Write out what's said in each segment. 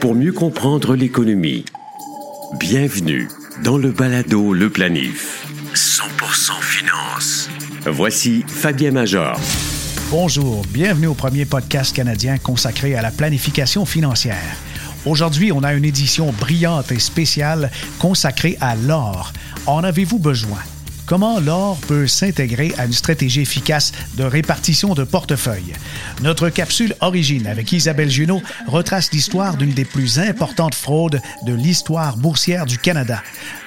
pour mieux comprendre l'économie. Bienvenue dans le balado Le Planif. 100% finance. Voici Fabien Major. Bonjour, bienvenue au premier podcast canadien consacré à la planification financière. Aujourd'hui, on a une édition brillante et spéciale consacrée à l'or. En avez-vous besoin? Comment l'or peut s'intégrer à une stratégie efficace de répartition de portefeuille. Notre capsule Origine avec Isabelle Junot retrace l'histoire d'une des plus importantes fraudes de l'histoire boursière du Canada.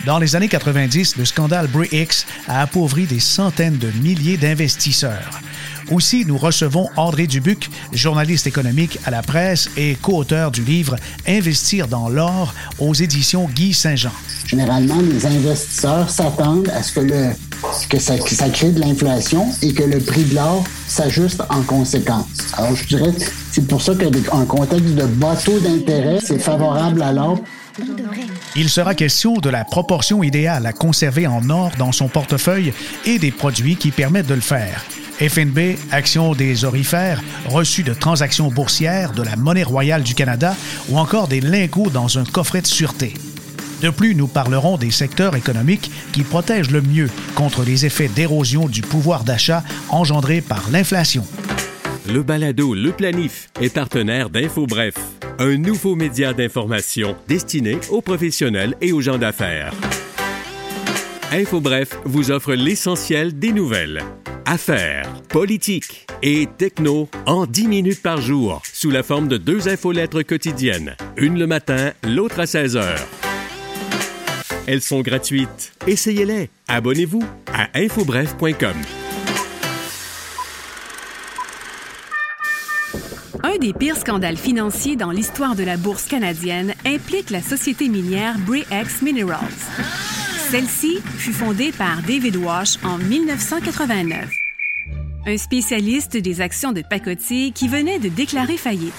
Dans les années 90, le scandale Bri-X a appauvri des centaines de milliers d'investisseurs. Aussi, nous recevons André Dubuc, journaliste économique à la presse et co-auteur du livre Investir dans l'or aux éditions Guy Saint-Jean. Généralement, les investisseurs s'attendent à ce que, le, que, ça, que ça crée de l'inflation et que le prix de l'or s'ajuste en conséquence. Alors, je dirais, c'est pour ça qu'un contexte de bas taux d'intérêt, c'est favorable à l'or il sera question de la proportion idéale à conserver en or dans son portefeuille et des produits qui permettent de le faire. FNB, Action des orifères, reçu de transactions boursières, de la monnaie royale du Canada ou encore des lingots dans un coffret de sûreté. De plus, nous parlerons des secteurs économiques qui protègent le mieux contre les effets d'érosion du pouvoir d'achat engendrés par l'inflation. Le balado Le Planif est partenaire d'InfoBref, un nouveau média d'information destiné aux professionnels et aux gens d'affaires. InfoBref vous offre l'essentiel des nouvelles affaires, politique et techno en 10 minutes par jour sous la forme de deux infolettres quotidiennes, une le matin, l'autre à 16 heures. Elles sont gratuites. Essayez-les. Abonnez-vous à infobref.com. Un des pires scandales financiers dans l'histoire de la bourse canadienne implique la société minière Bre-X Minerals. Celle-ci fut fondée par David Wash en 1989, un spécialiste des actions de pacotille qui venait de déclarer faillite.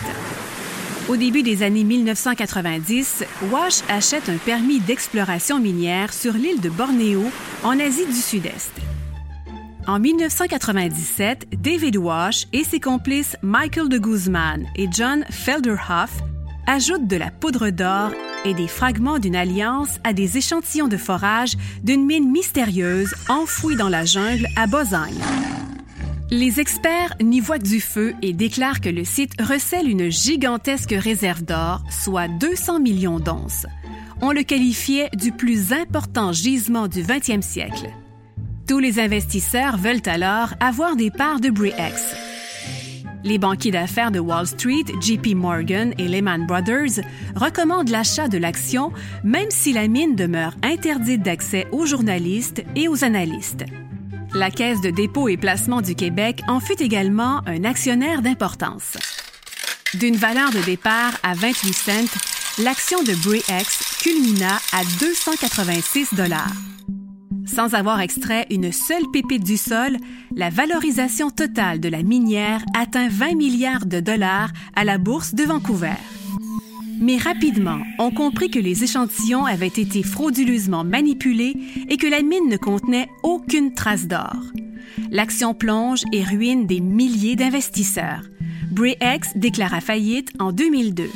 Au début des années 1990, Wash achète un permis d'exploration minière sur l'île de Bornéo, en Asie du Sud-Est. En 1997, David Wash et ses complices Michael de Guzman et John Felderhoff ajoutent de la poudre d'or et des fragments d'une alliance à des échantillons de forage d'une mine mystérieuse enfouie dans la jungle à Bozagne. Les experts n'y voient du feu et déclarent que le site recèle une gigantesque réserve d'or, soit 200 millions d'onces. On le qualifiait du plus important gisement du 20e siècle. Tous les investisseurs veulent alors avoir des parts de Bre-X. Les banquiers d'affaires de Wall Street, JP Morgan et Lehman Brothers, recommandent l'achat de l'action même si la mine demeure interdite d'accès aux journalistes et aux analystes. La Caisse de dépôt et placement du Québec en fut également un actionnaire d'importance. D'une valeur de départ à 28 cents, l'action de Bre-X culmina à 286 dollars. Sans avoir extrait une seule pépite du sol, la valorisation totale de la minière atteint 20 milliards de dollars à la bourse de Vancouver. Mais rapidement, on comprit que les échantillons avaient été frauduleusement manipulés et que la mine ne contenait aucune trace d'or. L'action plonge et ruine des milliers d'investisseurs. Bre-X déclara faillite en 2002.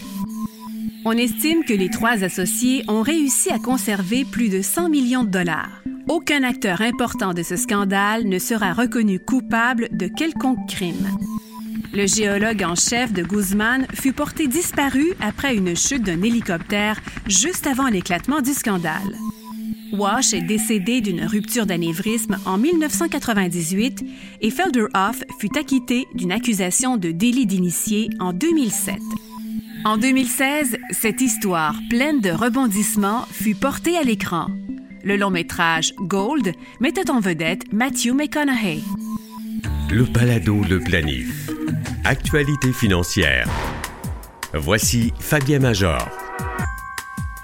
On estime que les trois associés ont réussi à conserver plus de 100 millions de dollars. Aucun acteur important de ce scandale ne sera reconnu coupable de quelconque crime. Le géologue en chef de Guzman fut porté disparu après une chute d'un hélicoptère juste avant l'éclatement du scandale. Wash est décédé d'une rupture d'anévrisme en 1998 et Felderhoff fut acquitté d'une accusation de délit d'initié en 2007. En 2016, cette histoire pleine de rebondissements fut portée à l'écran. Le long métrage Gold mettait en vedette Matthew McConaughey. Le balado Le Planif. Actualité financière. Voici Fabien Major.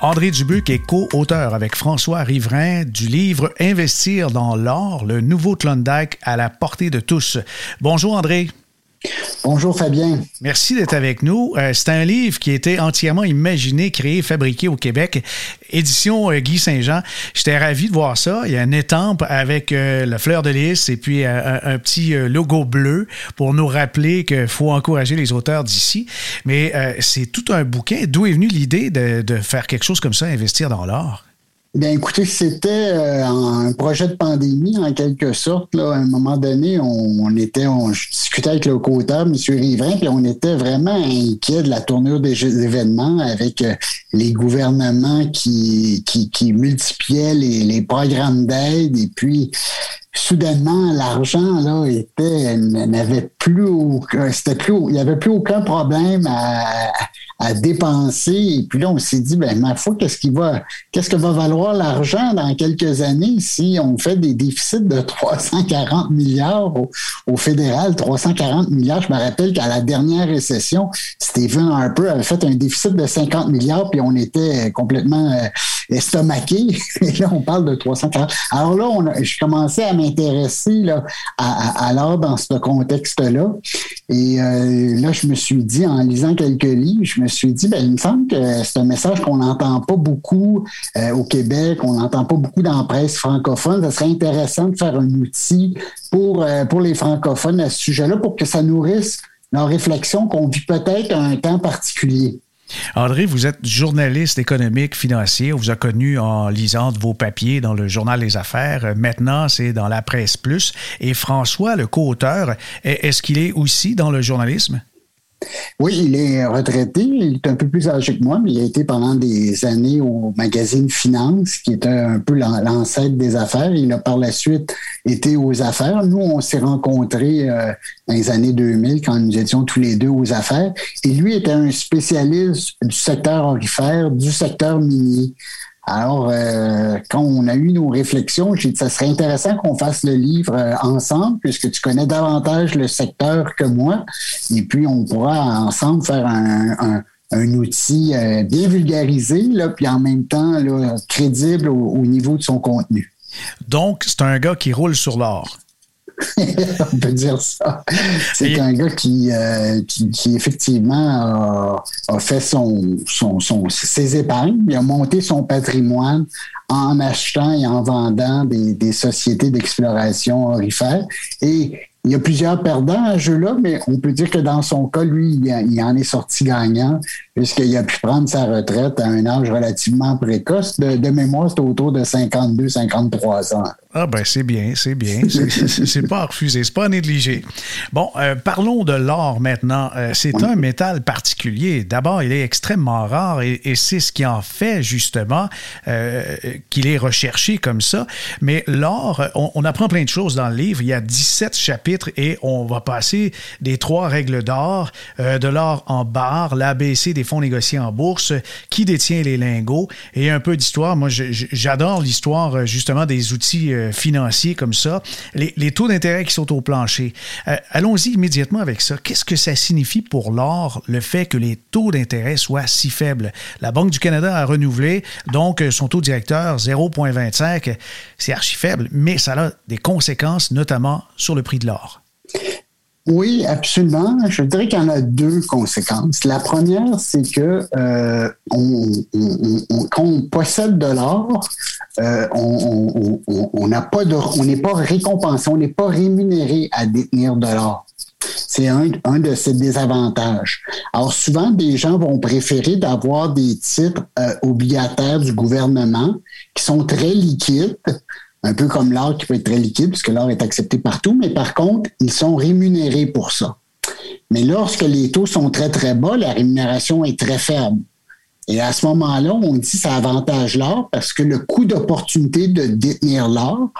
André Dubuc est co-auteur avec François Riverain du livre Investir dans l'or, le nouveau Klondike à la portée de tous. Bonjour André. Bonjour Fabien. Merci d'être avec nous. Euh, c'est un livre qui a été entièrement imaginé, créé, fabriqué au Québec. Édition euh, Guy Saint-Jean. J'étais ravi de voir ça. Il y a une étampe avec euh, la fleur de lys et puis un, petit logo bleu pour nous rappeler qu'il faut encourager les auteurs d'ici. Mais c'est tout un bouquin. D'où est venue l'idée de, de faire quelque chose comme ça, investir dans l'art? Bien, écoutez, c'était euh, un projet de pandémie, en quelque sorte. Là. À un moment donné, on, était, on discutait avec le co-auteur, M. Riverain, puis on était vraiment inquiet de la tournure des événements avec euh, les gouvernements qui multipliaient les, les programmes d'aide et puis soudainement, l'argent là était n'avait plus aucun, c'était plus, il n'y avait plus aucun problème à, dépenser. Et puis là, on s'est dit, ben ma foi, qu'est-ce qui va, qu'est-ce que va valoir l'argent dans quelques années si on fait des déficits de 340 milliards au, fédéral, 340 milliards. Je me rappelle qu'à la dernière récession, Stephen Harper avait fait un déficit de 50 milliards, puis on était complètement euh, estomaqué. Et là, on parle de 340. Alors là, je commençais à m'intéresser là, à, l'art dans ce contexte-là. Et euh, là, je me suis dit, en lisant quelques livres, je me suis dit, ben, il me semble que c'est un message qu'on n'entend pas beaucoup euh, au Québec, on n'entend pas beaucoup dans la presse francophone. Ça serait intéressant de faire un outil pour, euh, pour les francophones à ce sujet-là, pour que ça nourrisse leur réflexion qu'on vit peut-être à un temps particulier. André, vous êtes journaliste économique, financier. On vous a connu en lisant vos papiers dans le journal Les Affaires. Maintenant, c'est dans la presse plus. Et François, le co-auteur, est-ce qu'il est aussi dans le journalisme? Oui, il est retraité. Il est un peu plus âgé que moi, mais il a été pendant des années au magazine Finance, qui était un peu l'ancêtre des affaires. Il a par la suite été aux affaires. Nous, on s'est rencontrés euh, dans les années 2000 quand nous étions tous les deux aux affaires. Et lui était un spécialiste du secteur orifère, du secteur minier. Alors, euh, quand on a eu nos réflexions, j'ai dit ça serait intéressant qu'on fasse le livre euh, ensemble, puisque tu connais davantage le secteur que moi, et puis on pourra ensemble faire un, outil euh, bien vulgarisé, là, puis en même temps là, crédible au, niveau de son contenu. Donc, c'est un gars qui roule sur l'or. on peut dire ça. C'est un gars qui, euh, qui, effectivement a, fait son, son, ses épargnes, il a monté son patrimoine en achetant et en vendant des, des sociétés d'exploration orifères. Et il y a plusieurs perdants à ce jeu-là, mais on peut dire que dans son cas, lui, il, en est sorti gagnant, puisqu'il a pu prendre sa retraite à un âge relativement précoce. De, de mémoire, c'était autour de 52-53 ans. Ah ben c'est bien, c'est bien. C'est pas à refuser, c'est pas à négliger. Bon, euh, parlons de l'or maintenant. Euh, c'est un métal particulier. D'abord, il est extrêmement rare et, c'est ce qui en fait justement euh, qu'il est recherché comme ça. Mais l'or, on, apprend plein de choses dans le livre. Il y a 17 chapitres et on va passer des trois règles d'or, de l'or en barre, l'ABC des fonds négociés en bourse, qui détient les lingots et un peu d'histoire. Moi, j'adore l'histoire justement des outils financiers comme ça, les, taux d'intérêt qui sont au plancher. Euh, allons-y immédiatement avec ça. Qu'est-ce que ça signifie pour l'or, le fait que les taux d'intérêt soient si faibles? La Banque du Canada a renouvelé, donc euh, son taux directeur 0,25, c'est archi faible, mais ça a des conséquences, notamment sur le prix de l'or. Oui, absolument. Je dirais qu'il y en a deux conséquences. La première, c'est que euh, quand on possède de l'or, euh, on n'a pas on n'est pas récompensé, on n'est pas rémunéré à détenir de l'or. C'est un, de ces désavantages. Alors souvent, des gens vont préférer d'avoir des titres euh, obligataires du gouvernement qui sont très liquides, un peu comme l'or qui peut être très liquide, puisque l'or est accepté partout, mais par contre, ils sont rémunérés pour ça. Mais lorsque les taux sont très, très bas, la rémunération est très faible. Et à ce moment-là, on dit que ça avantage l'or parce que le coût d'opportunité de détenir l'or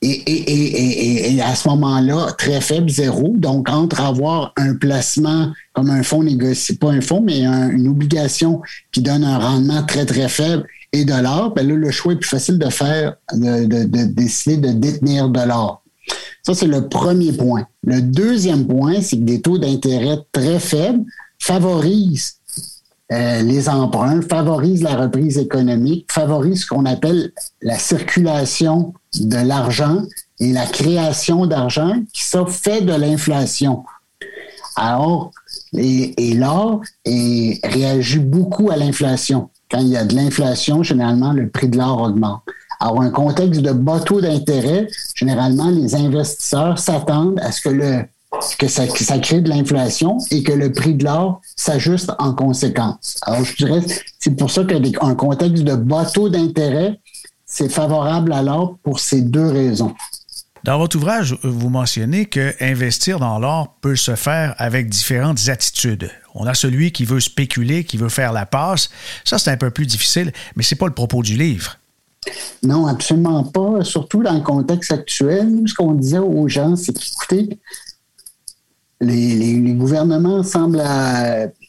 est, à ce moment-là très faible, zéro. Donc, entre avoir un placement comme un fonds négocié, pas un fonds, mais une obligation qui donne un rendement très, très faible et de l'or, ben là, le choix est plus facile de faire, de, décider de détenir de l'or. Ça, c'est le premier point. Le deuxième point, c'est que des taux d'intérêt très faibles favorisent euh, les emprunts, favorisent la reprise économique, favorisent ce qu'on appelle la circulation de l'argent et la création d'argent qui ça fait de l'inflation. Alors, et, l'or réagit beaucoup à l'inflation. Quand il y a de l'inflation, généralement, le prix de l'or augmente. Alors, un contexte de bas taux d'intérêt, généralement, les investisseurs s'attendent à ce que le que ça, crée de l'inflation et que le prix de l'or s'ajuste en conséquence. Alors, je dirais, c'est pour ça qu'un contexte de bas taux d'intérêt, c'est favorable à l'or pour ces deux raisons. Dans votre ouvrage, vous mentionnez que investir dans l'or peut se faire avec différentes attitudes. On a celui qui veut spéculer, qui veut faire la passe. Ça, c'est un peu plus difficile, mais c'est pas le propos du livre. Non, absolument pas. Surtout dans le contexte actuel, ce qu'on disait aux gens, c'est qu'écoutez, les, gouvernements semblent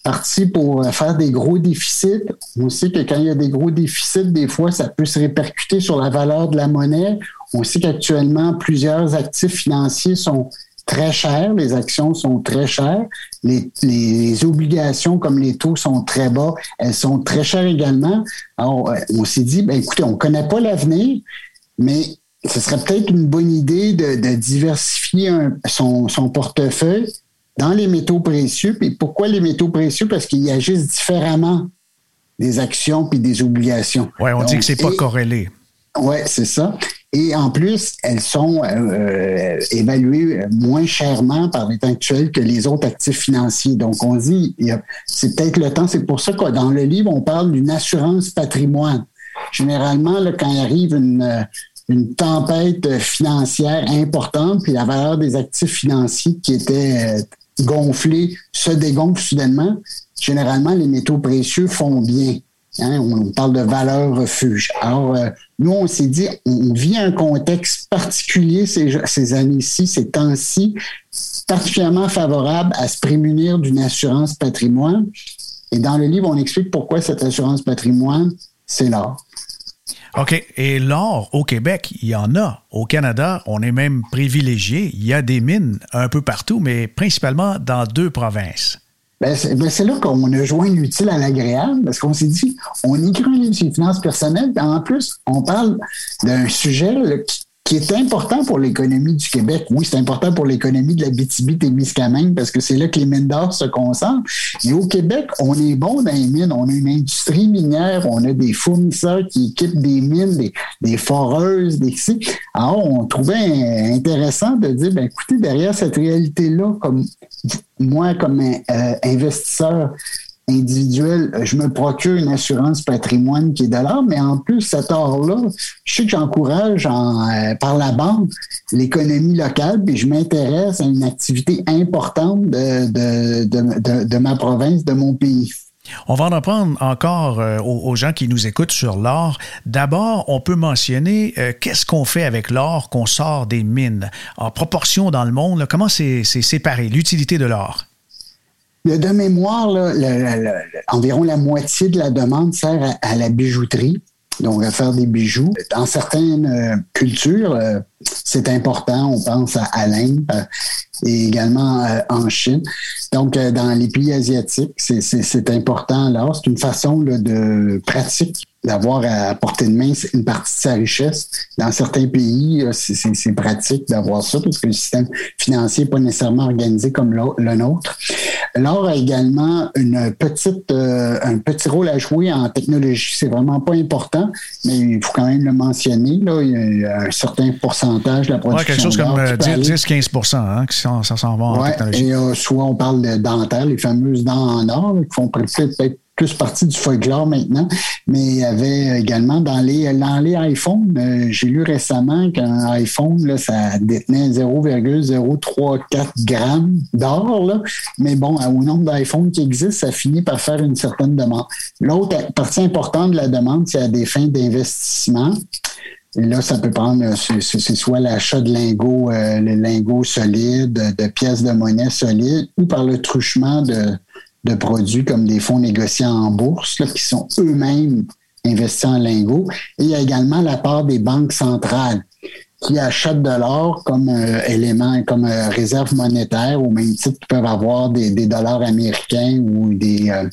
partis pour faire des gros déficits. On sait que quand il y a des gros déficits, des fois, ça peut se répercuter sur la valeur de la monnaie. On sait qu'actuellement, plusieurs actifs financiers sont très chers, les actions sont très chères, les, les, obligations comme les taux sont très bas, elles sont très chères également. Alors, on s'est dit, ben, écoutez, on ne connaît pas l'avenir, mais ce serait peut-être une bonne idée de, diversifier son, portefeuille dans les métaux précieux. Et pourquoi les métaux précieux? Parce qu'ils agissent différemment des actions puis des obligations. Oui, on dit que c'est pas corrélé. Oui, c'est ça. Et en plus, elles sont euh, évaluées moins chèrement par l'état actuel que les autres actifs financiers. Donc, on dit, c'est peut-être le temps. C'est pour ça que dans le livre, on parle d'une assurance patrimoine. Généralement, là, quand arrive une, une tempête financière importante, puis la valeur des actifs financiers qui étaient euh, gonflés se dégonfle soudainement, généralement, les métaux précieux font bien. Hein. On parle de valeur refuge. Alors, euh, nous, on s'est dit, on vit un contexte particulier ces, ces années-ci, ces temps-ci, particulièrement favorable à se prémunir d'une assurance patrimoine. Et dans le livre, on explique pourquoi cette assurance patrimoine, c'est l'or. OK. Et l'or, au Québec, il y en a. Au Canada, on est même privilégié. Il y a des mines un peu partout, mais principalement dans deux provinces. Ben, ben c'est là qu'on a joint l'utile à l'agréable, parce qu'on s'est dit, on écrit un livre sur les finances personnelles, puis en plus, on parle d'un sujet qui, qui est important pour l'économie du Québec. Oui, c'est important pour l'économie de la BTB-Témiscamingue parce que c'est là que les mines d'or se concentrent. Et au Québec, on est bon dans les mines. On a une industrie minière, on a des fournisseurs qui équipent des mines, des, foreuses, des Alors, on trouvait intéressant de dire, ben, écoutez, derrière cette réalité-là, comme moi, comme euh, investisseur, individuel, je me procure une assurance patrimoine qui est de l'or, mais en plus, cet or-là, je sais que j'encourage euh, par la banque l'économie locale, puis je m'intéresse à une activité importante de, ma province, de mon pays. On va en apprendre encore euh, aux, gens qui nous écoutent sur l'or. D'abord, on peut mentionner euh, qu'est-ce qu'on fait avec l'or qu'on sort des mines? En proportion dans le monde, comment c'est séparé, l'utilité de l'or? De mémoire, environ la moitié de la demande sert à, la bijouterie, donc à faire des bijoux. Dans certaines euh, cultures, euh, c'est important. On pense à, l'Inde euh, et également en Chine. Donc, dans les pays asiatiques, c'est important. Alors, c'est une façon de pratique d'avoir à portée de main une partie de sa richesse. Dans certains pays, c'est pratique d'avoir ça parce que le système financier n'est pas nécessairement organisé comme le nôtre. L'or a également une petite, euh, un petit rôle à jouer en technologie. C'est vraiment pas important, mais il faut quand même le mentionner. Là. Il y a un certain pourcentage de la production. Ouais, quelque chose comme 10-15 euh, hein, qui s'en va en technologie. Et euh, soit on parle de dentaires, les fameuses dents en or, qui font peut-être plus partie du folklore maintenant, mais il y avait également dans les, dans les iPhones, euh, j'ai lu récemment qu'un iPhone, là, ça détenait 0,034 grammes d'or, mais bon, au nombre d'iPhones qui existent, ça finit par faire une certaine demande. L'autre partie importante de la demande, c'est à des fins d'investissement. Et là, ça peut prendre, c'est soit l'achat de lingots, euh, les lingots solides, de pièces de monnaie solides, ou par le truchement de, de produits comme des fonds négociés en bourse qui sont eux-mêmes investis en lingots. Et il y a également la part des banques centrales qui achètent de l'or comme euh, élément, comme euh, réserve monétaire, au même titre qu'ils peuvent avoir des, dollars américains ou des, euh,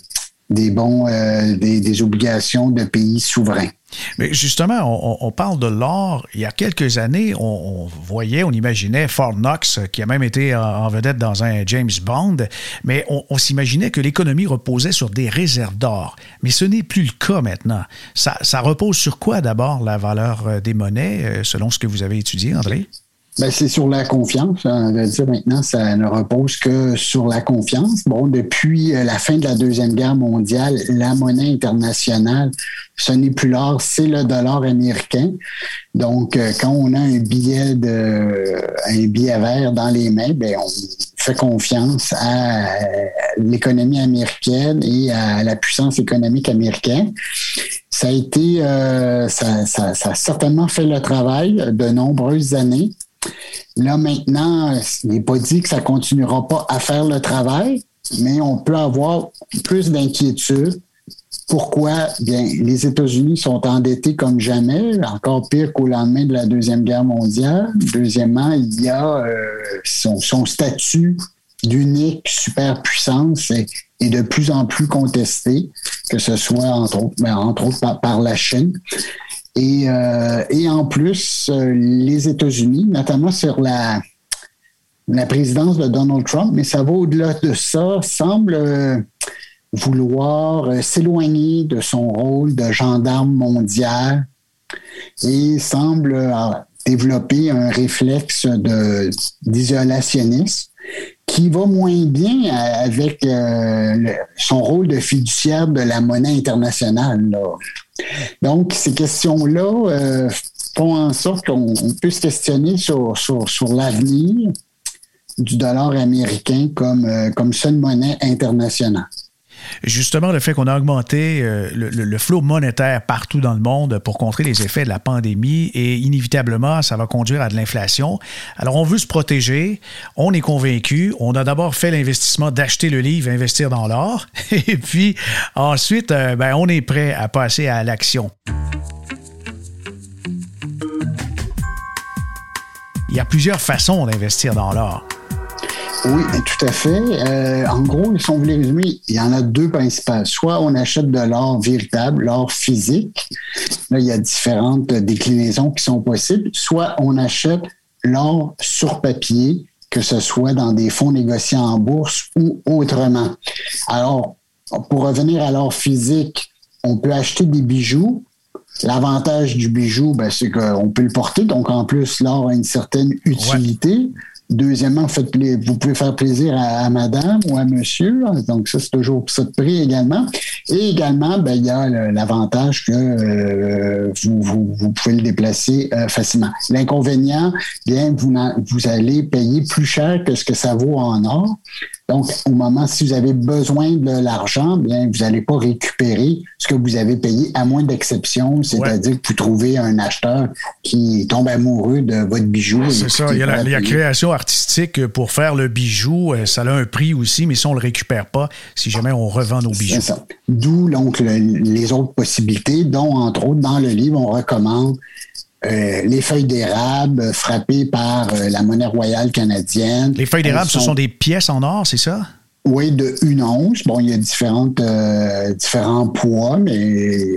des bons, des, obligations de pays souverains. Mais justement, on, parle de l'or. Il y a quelques années, on, voyait, on imaginait Fort Knox, qui a même été en vedette dans un James Bond, mais on, s'imaginait que l'économie reposait sur des réserves d'or. Mais ce n'est plus le cas maintenant. Ça, ça repose sur quoi d'abord la valeur euh, des monnaies, euh, selon ce que vous avez étudié, André? Ben, c'est sur la confiance. On va dire maintenant, ça ne repose que sur la confiance. Bon, depuis euh, la fin de la Deuxième Guerre mondiale, la monnaie internationale, ce n'est plus l'or, c'est le dollar américain. Donc, euh, quand on a un billet de un billet vert dans les mains, ben, on fait confiance à l'économie américaine et à la puissance économique américaine. Ça a été, euh, ça, ça, ça a certainement fait le travail de nombreuses années. Là, maintenant, il n'est pas dit que ça continuera pas à faire le travail, mais on peut avoir plus d'inquiétude. Pourquoi? Bien, les États-Unis sont endettés comme jamais, encore pire qu'au lendemain de la Deuxième Guerre mondiale. Deuxièmement, il y a euh, son, statut d'unique superpuissance est, de plus en plus contesté, que ce soit entre autres, ben, entre autres par la Chine. Et, euh, et en plus, euh, les États-Unis, notamment sur la, la présidence de Donald Trump, mais ça va au-delà de ça, semble euh, vouloir s'éloigner de son rôle de gendarme mondial et semble développer un réflexe d'isolationnisme qui va moins bien avec son rôle de fiduciaire de la monnaie internationale. Là. Donc, ces questions-là euh, font en sorte qu'on peut se questionner sur, sur, l'avenir du dollar américain comme, euh, comme seule monnaie internationale. Justement, le fait qu'on a augmenté euh, le, flot monétaire partout dans le monde pour contrer les effets de la pandémie et inévitablement, ça va conduire à de l'inflation. Alors, on veut se protéger. On est convaincu. On a d'abord fait l'investissement d'acheter le livre, investir dans l'or. Et puis, ensuite, euh, ben, on est prêt à passer à l'action. Il y a plusieurs façons d'investir dans l'or. Oui, tout à fait. Euh, en gros, si on voulait résumer, il y en a deux principales. Soit on achète de l'or véritable, l'or physique. Là, il y a différentes déclinaisons qui sont possibles. Soit on achète l'or sur papier, que ce soit dans des fonds négociés en bourse ou autrement. Alors, pour revenir à l'or physique, on peut acheter des bijoux. L'avantage du bijou, ben, c'est qu'on peut le porter. Donc, en plus, l'or a une certaine utilité. Deuxièmement, vous pouvez faire plaisir à, madame ou à monsieur. Donc, ça, c'est toujours ça de prix également. Et également, ben, il y a l'avantage que euh, vous, vous, pouvez le déplacer euh, facilement. L'inconvénient, bien, vous, vous allez payer plus cher que ce que ça vaut en or. Donc, au moment, si vous avez besoin de l'argent, bien, vous n'allez pas récupérer ce que vous avez payé, à moins d'exception, c'est-à-dire que vous trouvez un acheteur qui tombe amoureux de votre bijou. C'est ça. Il y, a la, création artistique pour faire le bijou. Euh, ça a un prix aussi, mais ça, on ne le récupère pas si jamais on revend nos bijoux. C'est ça. D'où donc les autres possibilités, dont, entre autres, dans le livre, on recommande euh, les feuilles d'érable frappées par euh, la monnaie royale canadienne. Les feuilles d'érable, ce sont des pièces en or, c'est ça? Oui, de une once. Bon, il y a différentes, euh, différents poids, mais il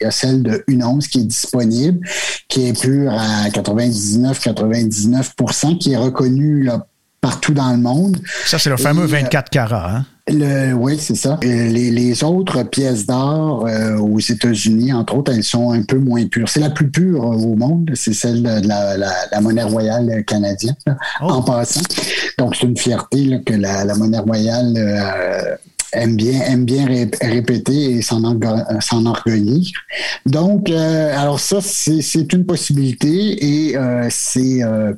y a celle de une once qui est disponible, qui est pure à 99-99% qui est reconnue là, partout dans le monde. Ça, c'est le fameux 24 carats. Hein? Le, oui, c'est ça. Les, les, autres pièces d'or euh, aux États-Unis, entre autres, elles sont un peu moins pures. C'est la plus pure euh, au monde, c'est celle de la, la, la, monnaie royale canadienne, oh. en passant. Donc, c'est une fierté là, que la, la, monnaie royale euh, aime bien, aime bien répéter et s'en enorgueillir. Donc, euh, alors ça, c'est une possibilité et euh, euh,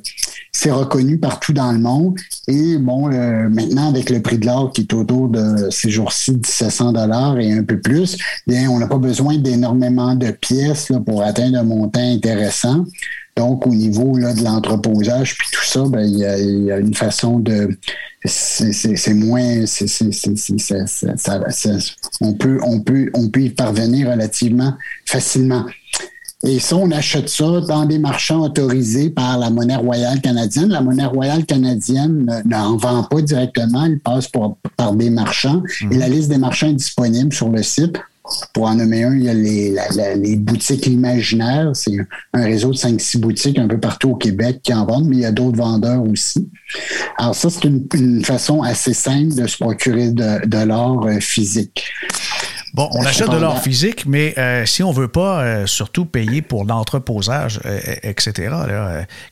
c'est reconnu partout dans le monde. Et bon, maintenant, avec le prix de l'or qui est autour de ces jours-ci 1700 dollars et un peu plus, bien, on n'a pas besoin d'énormément de pièces là, pour atteindre un montant intéressant. Donc, au niveau là, de l'entreposage, puis tout ça, ben, il y, a une façon de, c'est moins on peut y parvenir relativement facilement. Et ça, on achète ça dans des marchands autorisés par la monnaie royale canadienne. La monnaie royale canadienne n'en vend pas directement, elle passe par des marchands. Et mhm. la liste des marchands est disponible sur le site. Pour en nommer un, il y a les, les boutiques imaginaires. C'est un réseau de 5-6 boutiques un peu partout au Québec qui en vendent, mais il y a d'autres vendeurs aussi. Alors ça, c'est une, façon assez simple de se procurer de, de l'or euh, physique. Bon, on achète de l'or physique, mais euh, si on ne veut pas euh, surtout payer pour l'entreposage, euh, etc.,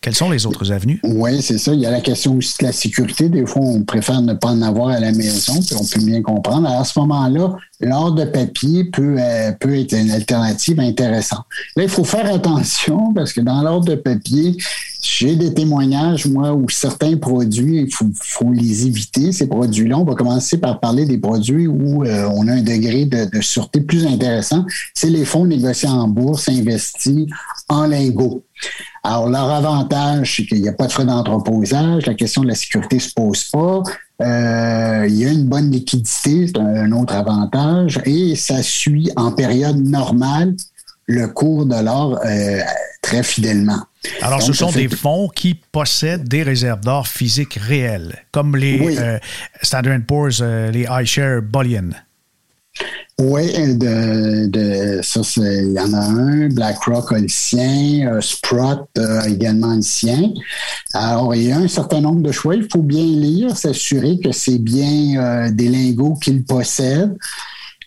quelles sont les autres avenues? Oui, c'est ça. Il y a la question aussi de la sécurité. Des fois, on préfère ne pas en avoir à la maison, puis on peut bien comprendre. à ce moment-là, l'or de papier peut, peut être une alternative intéressante. Là, il faut faire attention parce que dans l'or de papier, j'ai des témoignages, moi, où certains produits, il faut, les éviter, ces produits-là. On va commencer par parler des produits où on a un degré de, de sûreté plus intéressant, c'est les fonds négociés en bourse investis en lingots. Alors, leur avantage, c'est qu'il n'y a pas de frais d'entreposage, la question de la sécurité ne se pose pas. Euh, il y a une bonne liquidité, c'est un, autre avantage, et ça suit en période normale le cours de l'or euh, très fidèlement. Alors, ce sont des fonds qui possèdent des réserves d'or physiques réelles, comme les euh, Standard Poor's, les iShare Bullion. Oui, de, ça, il y en a un. BlackRock a le sien. Euh, Sprott également le sien. Alors, il y a un certain nombre de choix. Il faut bien lire, s'assurer que c'est bien euh, des lingots qu'ils possèdent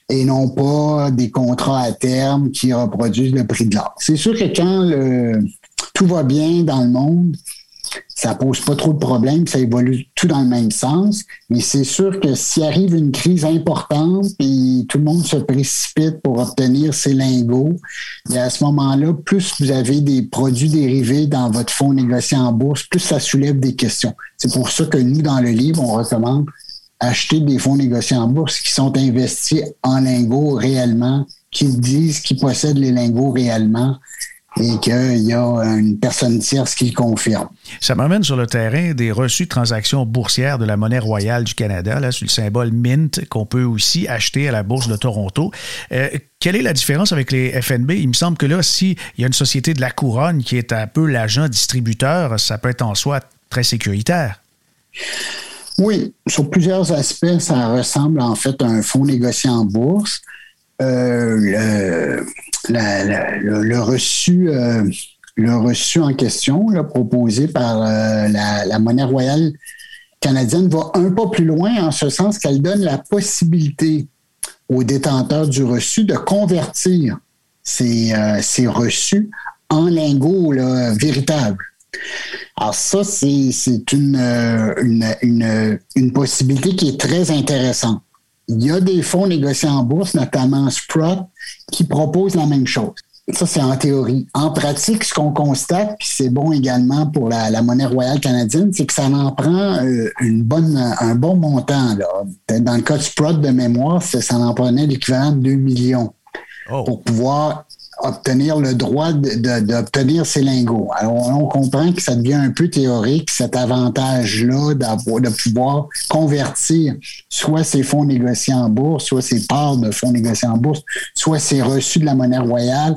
et non pas des contrats à terme qui reproduisent le prix de l'or. C'est sûr que quand tout va bien dans le monde, ça pose pas trop de problèmes, ça évolue tout dans le même sens. Mais c'est sûr que s'il arrive une crise importante et tout le monde se précipite pour obtenir ses lingots, et à ce moment-là, plus vous avez des produits dérivés dans votre fonds négocié en bourse, plus ça soulève des questions. C'est pour ça que nous, dans le livre, on recommande acheter des fonds négociés en bourse qui sont investis en lingots réellement, qui disent qu'ils possèdent les lingots réellement et qu'il y a une personne tierce qui le confirme. Ça m'amène sur le terrain des reçus de transactions boursières de la monnaie royale du Canada, là, sur le symbole Mint, qu'on peut aussi acheter à la Bourse de Toronto. Euh, quelle est la différence avec les FNB? Il me semble que là, s'il y a une société de la couronne qui est un peu l'agent distributeur, ça peut être en soi très sécuritaire. Oui, sur plusieurs aspects, ça ressemble en fait à un fonds négocié en bourse. Euh, le, reçu, euh, le reçu en question, proposé par euh, la, monnaie royale canadienne, va un pas plus loin en ce sens qu'elle donne la possibilité aux détenteurs du reçu de convertir ces, ces reçus en lingots véritables. Alors ça, c'est une, une, une possibilité qui est très intéressante. Il y a des fonds négociés en bourse, notamment Sprott, qui proposent la même chose. Ça, c'est en théorie. En pratique, ce qu'on constate, puis c'est bon également pour la, monnaie royale canadienne, c'est que ça en prend euh, une bonne, un bon montant. Dans le cas de Sprott de mémoire, ça en prenait l'équivalent de 2 millions oh. pour pouvoir obtenir le droit d'obtenir ces lingots. Alors, on comprend que ça devient un peu théorique, cet avantage-là de pouvoir convertir soit ces fonds négociés en bourse, soit ces parts de fonds négociés en bourse, soit ces reçus de la monnaie royale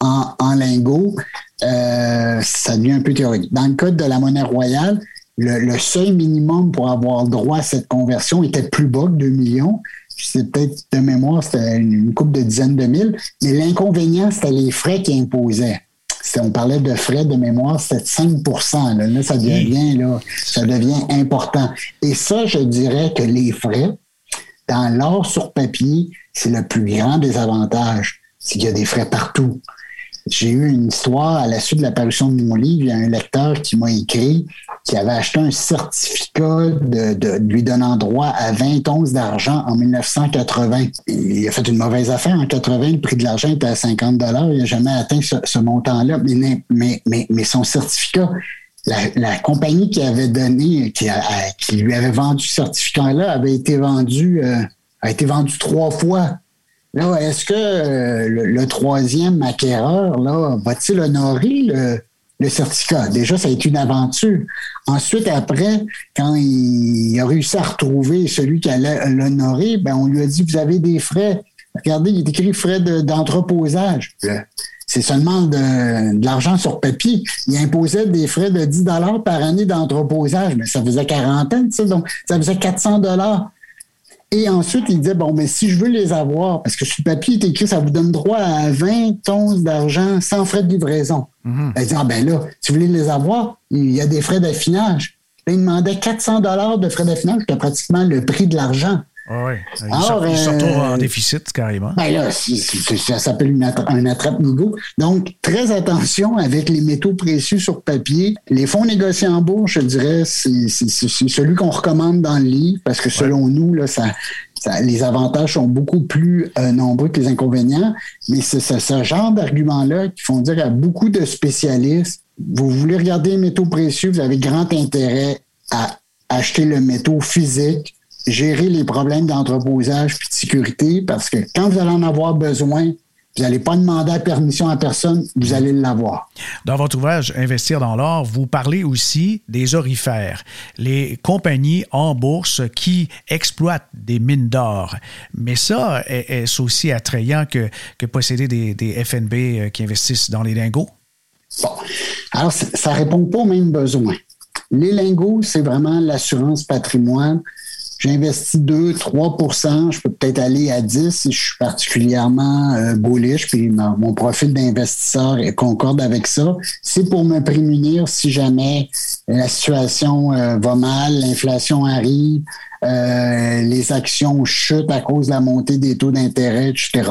en, lingots. Euh, ça devient un peu théorique. Dans le code de la monnaie royale, le, le, seuil minimum pour avoir droit à cette conversion était plus bas que 2 millions c'est peut-être de mémoire, c'était une, coupe de dizaines de mille, mais l'inconvénient, c'était les frais qui imposaient. Si on parlait de frais de mémoire, c'était 5% là. ça devient, là, ça devient important. Et ça, je dirais que les frais, dans l'or sur papier, c'est le plus grand des avantages. C'est qu'il y a des frais partout. J'ai eu une histoire à la suite de l'apparition de mon livre. Il y a un lecteur qui m'a écrit qui avait acheté un certificat de, lui donnant droit à 20 onces d'argent en 1980. Il a fait une mauvaise affaire. En 80, le prix de l'argent était à 50 dollars. Il n'a jamais atteint ce, montant-là. Mais, mais, mais, son certificat, la, compagnie qui avait donné, qui, qui lui avait vendu ce certificat-là, avait été vendu, euh, a été vendu trois fois. Là, est-ce que euh, le, troisième acquéreur là, va-t-il honorer le, certificat? Déjà, ça a été une aventure. Ensuite, après, quand il a réussi à retrouver celui qui allait l'honorer, ben, on lui a dit, vous avez des frais. Regardez, il est écrit frais d'entreposage. c'est seulement de, l'argent sur papier. Il imposait des frais de 10 dollars par année d'entreposage. Mais ça faisait 40 ans, ça, donc ça faisait 400 dollars. Et ensuite, il disait, bon, mais si je veux les avoir, parce que sur le papier, il est écrit, ça vous donne droit à 20 onces d'argent sans frais de livraison. Mhm. Il dit, ah ben là, si vous voulez les avoir, il y a des frais d'affinage. Il demandait 400 dollars de frais d'affinage, qui est pratiquement le prix de l'argent. Oui, il, Alors, en euh, déficit carrément. Ben là, ça s'appelle un attrape-nigo. Donc, très attention avec les métaux précieux sur papier. Les fonds négociés en bourse, je dirais, c'est celui qu'on recommande dans le livre parce que selon nous, là, ça, les avantages sont beaucoup plus euh, nombreux que les inconvénients, mais c'est ce genre d'arguments-là qui font dire à beaucoup de spécialistes, vous voulez regarder les métaux précieux, vous avez grand intérêt à acheter le métaux physique gérer les problèmes d'entreposage et de sécurité parce que quand vous allez en avoir besoin, vous n'allez pas demander la permission à personne, vous allez l'avoir. Dans votre ouvrage Investir dans l'or, vous parlez aussi des orifères, les compagnies en bourse qui exploitent des mines d'or. Mais ça, est-ce aussi attrayant que, que posséder des, des FNB euh, qui investissent dans les lingots? Bon. Alors, ça ne répond pas aux mêmes besoins. Les lingots, c'est vraiment l'assurance patrimoine J'investis 2, 3% je peux peut-être aller à 10 si je suis particulièrement euh, bullish, puis mon profil d'investisseur concorde avec ça. C'est pour me prémunir si jamais la situation euh, va mal, l'inflation arrive, euh, les actions chutent à cause de la montée des taux d'intérêt, etc.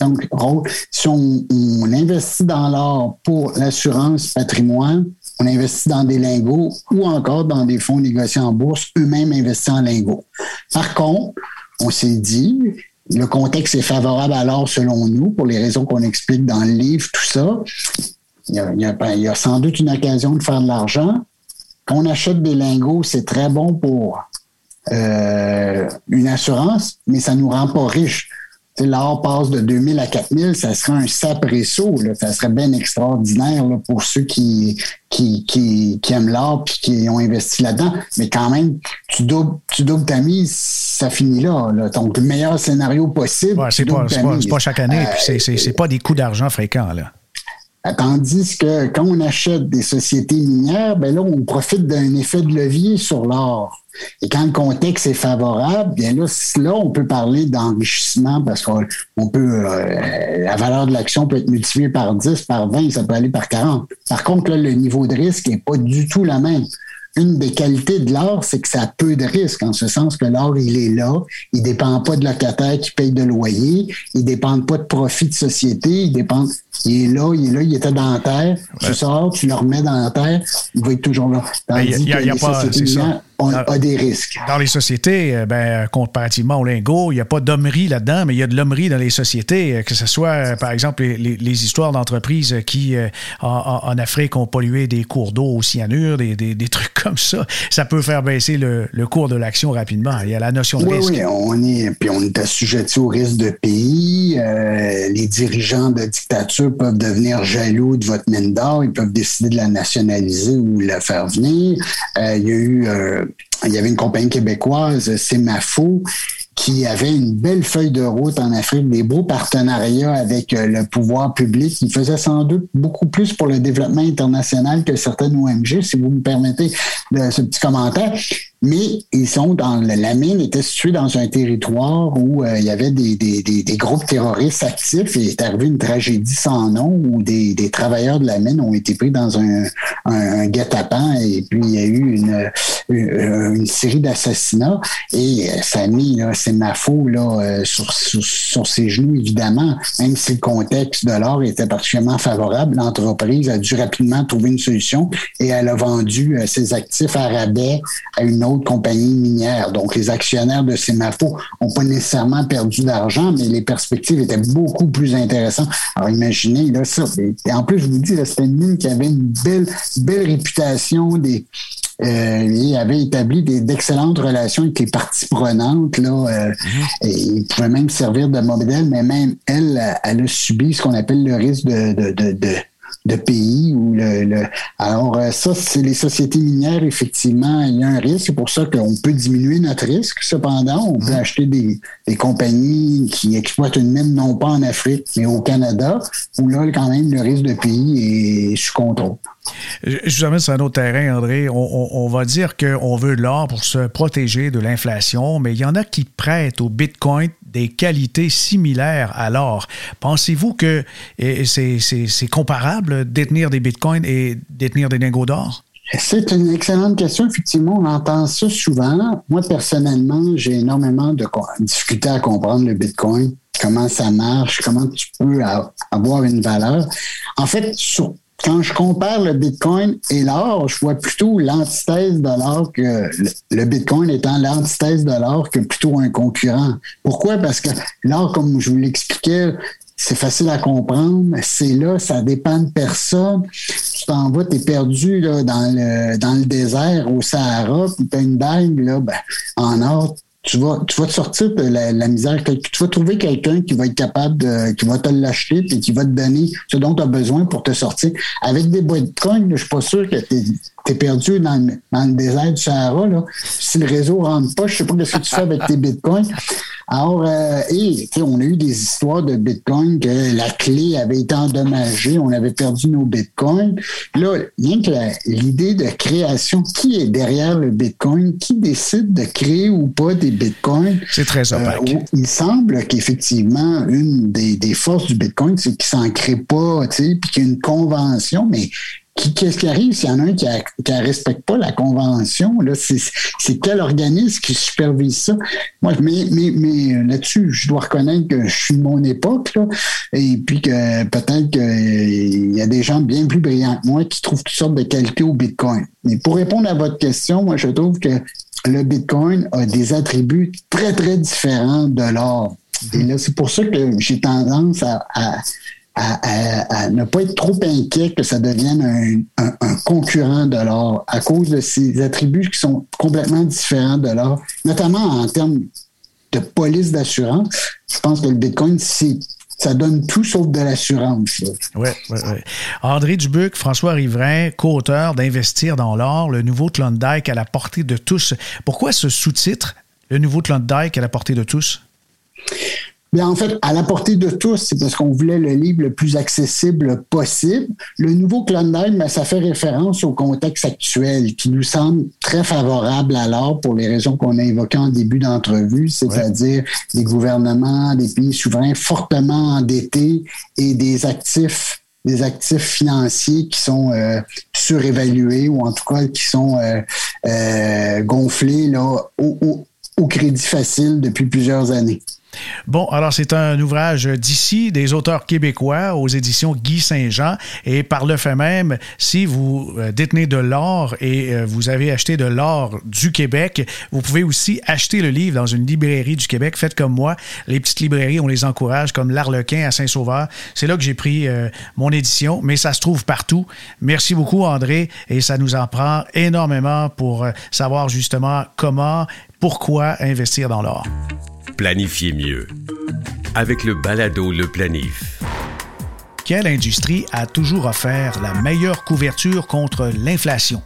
Donc, si on, on investit dans l'or pour l'assurance patrimoine, on investit dans des lingots ou encore dans des fonds négociés en bourse, eux-mêmes investissent en lingots. Par contre, on s'est dit, le contexte est favorable à l'or selon nous, pour les raisons qu'on explique dans le livre, tout ça. Il y, a, sans doute une occasion de faire de l'argent. Quand on achète des lingots, c'est très bon pour euh, une assurance, mais ça ne nous rend pas riches l'or passe de 2000 à 4000, ça serait un sapresso. Là. Ça serait bien extraordinaire là, pour ceux qui, qui, qui, aiment l'or et qui ont investi là-dedans. Mais quand même, tu doubles, tu doubles ta mise, ça finit là. Donc, le meilleur scénario possible. c'est pas, pas, chaque année, puis c'est, c'est, pas des coûts d'argent fréquents. Là. Tandis que quand on achète des sociétés minières, ben là, on profite d'un effet de levier sur l'or. Et quand le contexte est favorable, bien là, là on peut parler d'enrichissement parce qu'on peut, euh, la valeur de l'action peut être multipliée par 10, par 20, ça peut aller par 40. Par contre, là, le niveau de risque n'est pas du tout la même. Une des qualités de l'or, c'est que ça a peu de risques, en ce sens que l'or, il est là, il dépend pas de locataires qui payent de loyer, il dépend pas de profit de société, il dépend, il est là, il est là, il était dans la terre, tu sors, tu le remets dans la terre, il va être toujours là. Tandis y a, y a, pas, on a des risques. Dans les sociétés, euh, ben, comparativement au lingot, il n'y a pas d'hommerie là-dedans, mais il y a de l'hommerie dans les sociétés, euh, que ce soit, euh, par exemple, les, histoires d'entreprises qui, en, Afrique, ont pollué des cours d'eau au cyanure, des, trucs comme ça. Ça peut faire baisser le, cours de l'action rapidement. Il y a la notion de risque. Oui, on est, puis on est assujetti au risque de pays. les dirigeants de dictature peuvent devenir jaloux de votre mine d'or. Ils peuvent décider de la nationaliser ou la faire venir. il y a eu il y avait une compagnie québécoise, Semafo, qui avait une belle feuille de route en Afrique, des beaux partenariats avec euh, le pouvoir public. Il faisait sans doute beaucoup plus pour le développement international que certaines ONG, si vous me permettez de, ce petit commentaire mais ils sont dans la mine était située dans un territoire où euh, il y avait des, des, des, groupes terroristes actifs et est arrivé une tragédie sans nom où des, travailleurs de la mine ont été pris dans un, un, guet-apens et puis il y a eu une, une, série d'assassinats. Et euh, ça a mis c'est ma là euh, sur, sur, ses genoux évidemment même si le contexte de l'or était particulièrement favorable l'entreprise a dû rapidement trouver une solution et elle a vendu ses actifs à rabais à une autre compagnie minière. Donc, les actionnaires de Semafo n'ont pas nécessairement perdu d'argent, mais les perspectives étaient beaucoup plus intéressantes. Alors, imaginez, là, ça. Et en plus, je vous dis, c'était une mine qui avait une belle, belle réputation des, euh, il avait établi d'excellentes relations avec les parties prenantes. Là, euh, mm-hmm. et il pouvait même servir de modèle, mais même elle, elle a subi ce qu'on appelle le risque de, de, de de pays. Où le, alors, euh, ça, c'est les sociétés minières, effectivement, il y a un risque. C'est pour ça qu'on peut diminuer notre risque. Cependant, on peut mmh. acheter des, des compagnies qui exploitent une mine non pas en Afrique, mais au Canada, où là, quand même, le risque de pays est sous contrôle. Je vous amène sur un autre terrain, André. On, va dire qu'on veut de l'or pour se protéger de l'inflation, mais il y en a qui prêtent au Bitcoin des qualités similaires à l'or. Pensez-vous que c'est comparable détenir des Bitcoins et détenir des lingots d'or? C'est une excellente question. Effectivement, on entend ça souvent. Moi, personnellement, j'ai énormément de difficultés à comprendre le Bitcoin, comment ça marche, comment tu peux avoir une valeur. En fait, sur quand je compare le Bitcoin et l'or, je vois plutôt l'antithèse de l'or que le Bitcoin étant l'antithèse de l'or que plutôt un concurrent. Pourquoi? Parce que l'or, comme je vous l'expliquais, c'est facile à comprendre, c'est là, ça dépend de personne. Tu t'en vas, tu es perdu là, dans, le, dans le désert, au Sahara, puis tu as une bague là, ben, en or, tu vas, tu vas te sortir de la, misère. Tu vas trouver quelqu'un qui va être capable de, qui va te l'acheter et qui va te donner ce dont tu as besoin pour te sortir. Avec des bitcoins, je suis pas sûr que tu es, perdu dans le, dans le, désert du Sahara. Là. Si le réseau rentre pas, je sais pas ce que tu fais avec tes bitcoins. Alors, euh, et, on a eu des histoires de Bitcoin que la clé avait été endommagée, on avait perdu nos Bitcoins. Là, rien que l'idée de création, qui est derrière le Bitcoin, qui décide de créer ou pas des Bitcoins? C'est très euh, opaque. il semble qu'effectivement, une des, des, forces du Bitcoin, c'est qu'il s'en crée pas, tu sais, puis qu'il y a une convention, mais Qu'est-ce qui arrive? S'il y en a un qui ne respecte pas la convention? Là, c'est, quel organisme qui supervise ça? Moi, mais, mais, mais euh, là-dessus, je dois reconnaître que je suis de mon époque, là, et puis que peut-être qu'il y a des gens bien plus brillants que moi qui trouvent toutes sortes de qualités au Bitcoin. Mais pour répondre à votre question, moi, je trouve que le Bitcoin a des attributs très, très différents de l'or. Et là, c'est pour ça que j'ai tendance à, ne pas être trop inquiet que ça devienne un, concurrent de l'or à cause de ces attributs qui sont complètement différents de l'or, notamment en termes de police d'assurance. Je pense que le Bitcoin, ça donne tout sauf de l'assurance. Oui, oui, oui. André Dubuc, François Riverain, co-auteur d'Investir dans l'or, le nouveau Klondike à la portée de tous. Pourquoi ce sous-titre, le nouveau Klondike à la portée de tous? Bien, en fait, à la portée de tous, c'est parce qu'on voulait le livre le plus accessible possible. Le nouveau Klondike, mais ça fait référence au contexte actuel qui nous semble très favorable alors pour les raisons qu'on a évoquées en début d'entrevue, c'est-à-dire des gouvernements, des pays souverains fortement endettés et des actifs des actifs financiers qui sont euh, surévalués ou en tout cas qui sont euh, euh, gonflés là, au, au crédit facile depuis plusieurs années. Bon, alors c'est un ouvrage d'ici, des auteurs québécois aux éditions Guy Saint-Jean. Et par le fait même, si vous euh, détenez de l'or et euh, vous avez acheté de l'or du Québec, vous pouvez aussi acheter le livre dans une librairie du Québec. Faites comme moi. Les petites librairies, on les encourage, comme l'Arlequin à Saint-Sauveur. C'est là que j'ai pris euh, mon édition, mais ça se trouve partout. Merci beaucoup, André, et ça nous en prend énormément pour savoir justement comment, pourquoi investir dans l'or. Planifiez mieux. Avec le balado Le Planif. Quelle industrie a toujours offert la meilleure couverture contre l'inflation?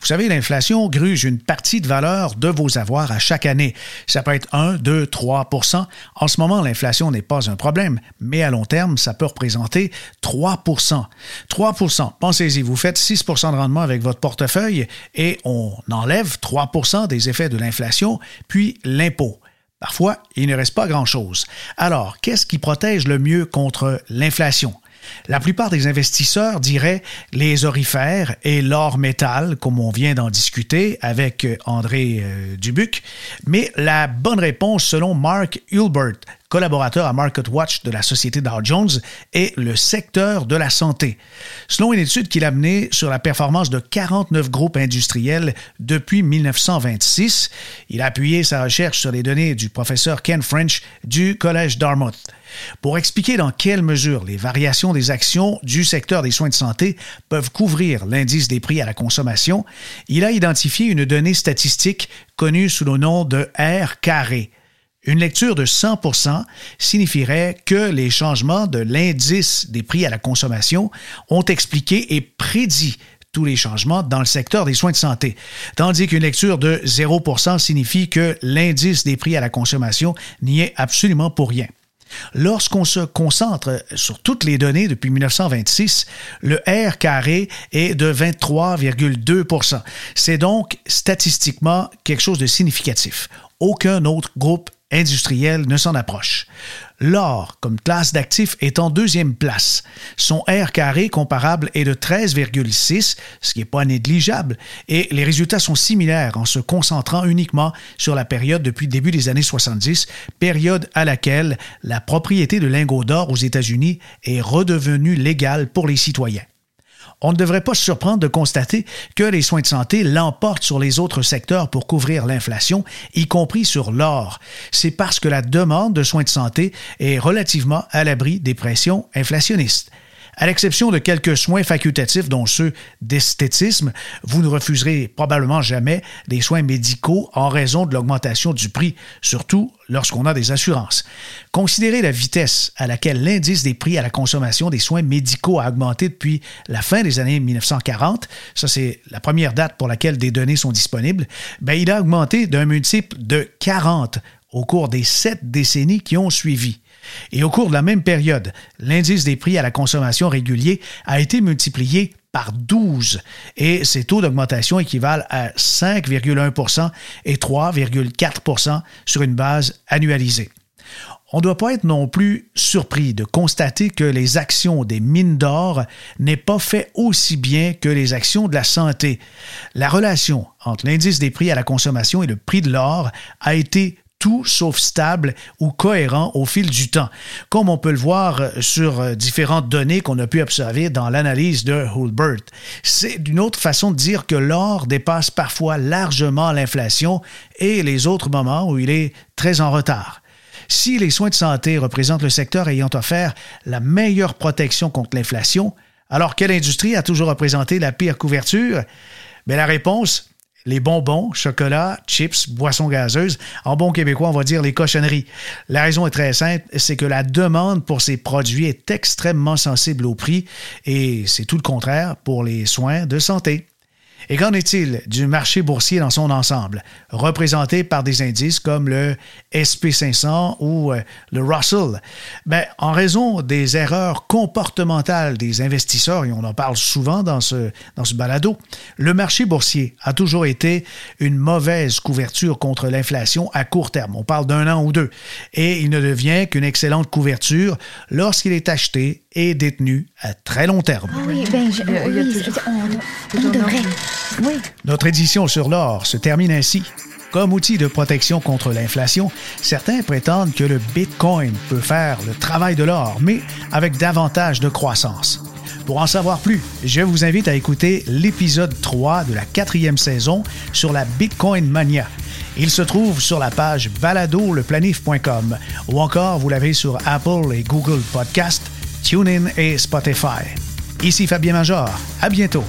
Vous savez, l'inflation gruge une partie de valeur de vos avoirs à chaque année. Ça peut être 1, 2, 3% En ce moment, l'inflation n'est pas un problème, mais à long terme, ça peut représenter 3% 3% pensez-y, vous faites 6% de rendement avec votre portefeuille et on enlève 3% des effets de l'inflation, puis l'impôt. Parfois, il ne reste pas grand-chose. Alors, qu'est-ce qui protège le mieux contre l'inflation? La plupart des investisseurs diraient les orifères et l'or métal, comme on vient d'en discuter avec André euh, Dubuc, mais la bonne réponse, selon Mark Hulbert, collaborateur à MarketWatch de la société Dow Jones, est le secteur de la santé. Selon une étude qu'il a menée sur la performance de 49 groupes industriels depuis 1926, il a appuyé sa recherche sur les données du professeur Ken French du Collège Dartmouth. Pour expliquer dans quelle mesure les variations des actions du secteur des soins de santé peuvent couvrir l'indice des prix à la consommation, il a identifié une donnée statistique connue sous le nom de R carré Une lecture de 100% signifierait que les changements de l'indice des prix à la consommation ont expliqué et prédit tous les changements dans le secteur des soins de santé, tandis qu'une lecture de 0% signifie que l'indice des prix à la consommation n'y est absolument pour rien. Lorsqu'on se concentre sur toutes les données depuis 1926, le R carré est de 23,2% C'est donc statistiquement quelque chose de significatif. Aucun autre groupe industriel ne s'en approche. L'or, comme classe d'actifs, est en deuxième place. Son R carré comparable est de 13,6, ce qui n'est pas négligeable, et les résultats sont similaires en se concentrant uniquement sur la période depuis le début des années 70, période à laquelle la propriété de lingots d'or aux États-Unis est redevenue légale pour les citoyens on ne devrait pas se surprendre de constater que les soins de santé l'emportent sur les autres secteurs pour couvrir l'inflation, y compris sur l'or. C'est parce que la demande de soins de santé est relativement à l'abri des pressions inflationnistes. À l'exception de quelques soins facultatifs, dont ceux d'esthétisme, vous ne refuserez probablement jamais des soins médicaux en raison de l'augmentation du prix, surtout lorsqu'on a des assurances. Considérez la vitesse à laquelle l'indice des prix à la consommation des soins médicaux a augmenté depuis la fin des années 1940, ça c'est la première date pour laquelle des données sont disponibles, ben, il a augmenté d'un multiple de 40 au cours des sept décennies qui ont suivi. Et au cours de la même période, l'indice des prix à la consommation régulier a été multiplié par 12 et ces taux d'augmentation équivalent à 5,1% et 3,4% sur une base annualisée. On ne doit pas être non plus surpris de constater que les actions des mines d'or n'aient pas fait aussi bien que les actions de la santé. La relation entre l'indice des prix à la consommation et le prix de l'or a été tout sauf stable ou cohérent au fil du temps, comme on peut le voir sur euh, différentes données qu'on a pu observer dans l'analyse de Hulbert. C'est d'une autre façon de dire que l'or dépasse parfois largement l'inflation et les autres moments où il est très en retard. Si les soins de santé représentent le secteur ayant offert la meilleure protection contre l'inflation, alors quelle industrie a toujours représenté la pire couverture? Mais la réponse, les bonbons, chocolat, chips, boissons gazeuses. En bon québécois, on va dire les cochonneries. La raison est très simple, c'est que la demande pour ces produits est extrêmement sensible au prix et c'est tout le contraire pour les soins de santé. Et qu'en est-il du marché boursier dans son ensemble, représenté par des indices comme le SP500 ou euh, le Russell? Ben, en raison des erreurs comportementales des investisseurs, et on en parle souvent dans ce, dans ce balado, le marché boursier a toujours été une mauvaise couverture contre l'inflation à court terme. On parle d'un an ou deux. Et il ne devient qu'une excellente couverture lorsqu'il est acheté et détenu à très long terme. Ah oui, ben, on devrait. Notre édition sur l'or se termine ainsi. Comme outil de protection contre l'inflation, certains prétendent que le Bitcoin peut faire le travail de l'or, mais avec davantage de croissance. Pour en savoir plus, je vous invite à écouter l'épisode 3 de la quatrième saison sur la Bitcoin Mania. Il se trouve sur la page baladoleplanif.com ou encore vous l'avez sur Apple et Google Podcast, TuneIn et Spotify. Ici Fabien Major. À bientôt.